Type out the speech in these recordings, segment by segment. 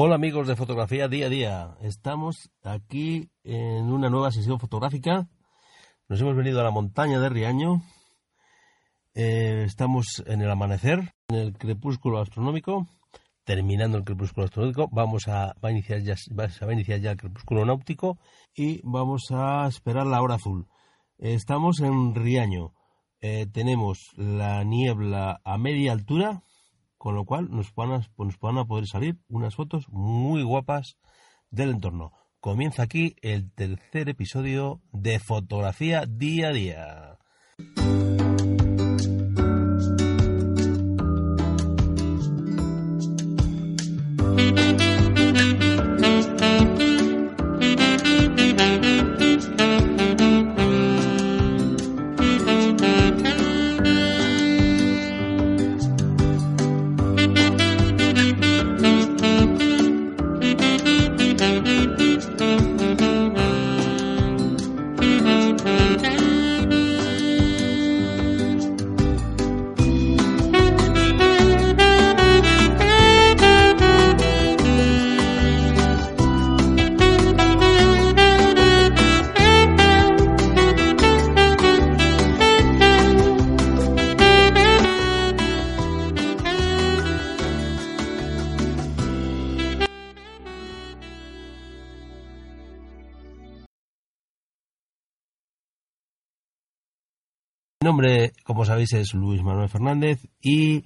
Hola amigos de fotografía día a día. Estamos aquí en una nueva sesión fotográfica. Nos hemos venido a la montaña de Riaño. Eh, estamos en el amanecer, en el crepúsculo astronómico. Terminando el crepúsculo astronómico, vamos a, va a iniciar ya, va a iniciar ya el crepúsculo náutico y vamos a esperar la hora azul. Estamos en Riaño. Eh, tenemos la niebla a media altura, con lo cual nos van, a, nos poder salir unas fotos muy guapas del entorno. Comienza aquí el tercer episodio de fotografía día a día. Mi nombre, como sabéis, es Luis Manuel Fernández y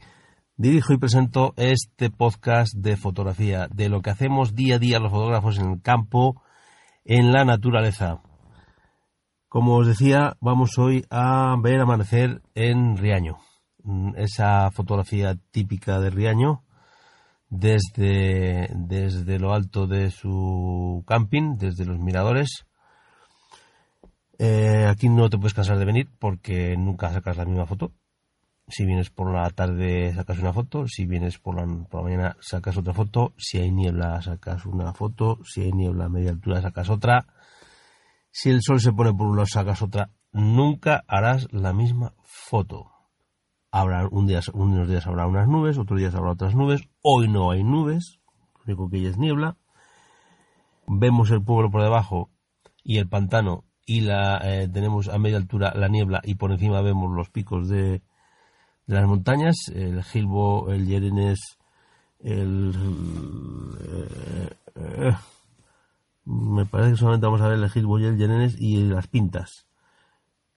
dirijo y presento este podcast de fotografía, de lo que hacemos día a día los fotógrafos en el campo, en la naturaleza. Como os decía, vamos hoy a ver amanecer en Riaño, esa fotografía típica de Riaño, desde, desde lo alto de su camping, desde los miradores eh, aquí no te puedes cansar de venir porque nunca sacas la misma foto. Si vienes por la tarde sacas una foto, si vienes por la, por la mañana sacas otra foto, si hay niebla sacas una foto, si hay niebla a media altura sacas otra, si el sol se pone por un lado sacas otra, nunca harás la misma foto. Habrá un día, unos días habrá unas nubes, otros días habrá otras nubes, hoy no hay nubes, lo único que hay es niebla. Vemos el pueblo por debajo y el pantano y la eh, tenemos a media altura la niebla y por encima vemos los picos de, de las montañas, el Gilbo, el Yerenes, el... Eh, eh, me parece que solamente vamos a ver el Gilbo y el Yerenes y las pintas.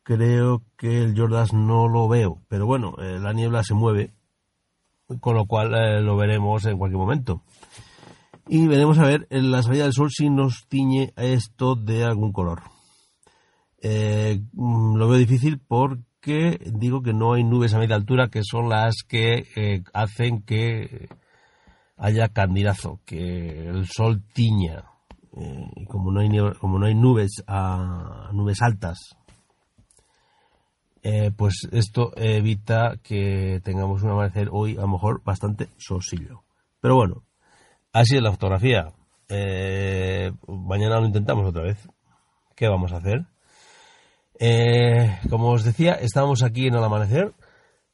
Creo que el Jordas no lo veo, pero bueno, la niebla se mueve, con lo cual lo veremos en cualquier momento. Y veremos a ver en la salida del sol si nos tiñe esto de algún color. Eh, mm, lo veo difícil porque digo que no hay nubes a media altura que son las que eh, hacen que haya candidazo, que el sol tiña. Eh, y como no hay como no hay nubes a nubes altas pues esto evita que tengamos un amanecer hoy a lo mejor bastante sosillo. Pero bueno así es la fotografía. Mañana lo intentamos otra vez. Qué vamos a hacer eh, como os decía, estamos aquí en el amanecer.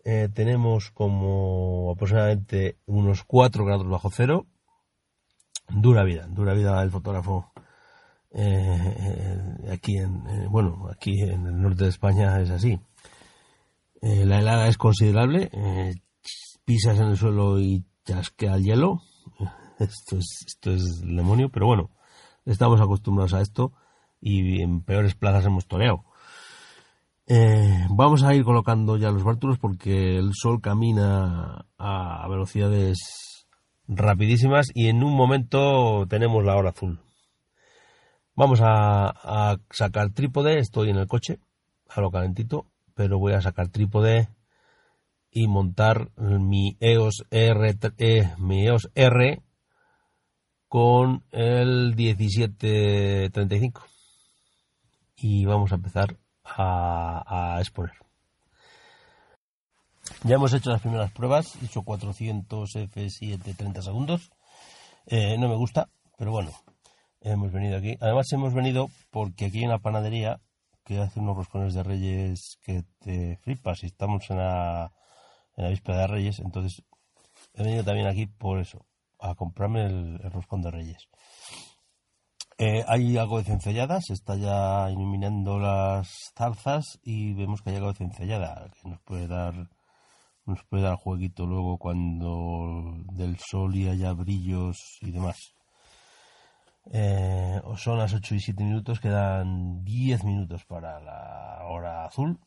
Eh, tenemos como aproximadamente unos 4 grados bajo cero. Dura vida, dura vida el fotógrafo. Eh, aquí en bueno aquí en el norte de España es así la helada es considerable pisas en el suelo y chasquea el hielo esto es esto es demonio pero bueno estamos acostumbrados a esto y en peores plazas hemos toreado eh, vamos a ir colocando ya los bártulos porque el sol camina a velocidades rapidísimas y en un momento tenemos la hora azul. Vamos a, sacar trípode, estoy en el coche, a lo calentito, pero voy a sacar trípode y montar mi EOS R, eh, mi EOS R con el 1735 y vamos a empezar a, exponer. Ya hemos hecho las primeras pruebas, he hecho 400 F7 30 segundos. Eh, no me gusta, pero bueno, hemos venido aquí. Además hemos venido porque aquí hay una panadería que hace unos roscones de reyes que te flipas y estamos en la, en la víspera de reyes, entonces he venido también aquí por eso, a comprarme el, roscón de reyes. Eh, hay algo de cencellada, se está ya iluminando las zarzas y vemos que hay algo de cencellada que nos puede dar nos puede dar jueguito luego cuando del sol y haya brillos y demás. Eh, son las 8 y 7 minutos, quedan 10 minutos para la hora azul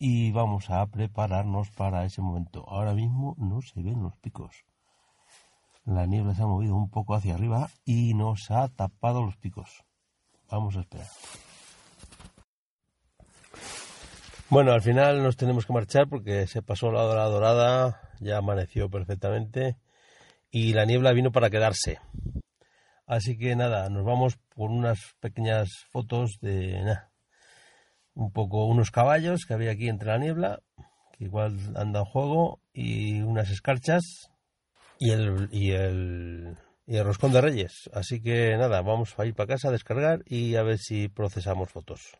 y vamos a prepararnos para ese momento. Ahora mismo no se ven los picos. La niebla se ha movido un poco hacia arriba y nos ha tapado los picos. Vamos a esperar. Bueno, al final nos tenemos que marchar porque se pasó la hora dorada, ya amaneció perfectamente y la niebla vino para quedarse. Así que nada, nos vamos por unas pequeñas fotos de un poco unos caballos que había aquí entre la niebla, que igual anda en juego, y unas escarchas y el, y el, y el roscón de reyes. Así que nada, vamos a ir para casa a descargar y a ver si procesamos fotos.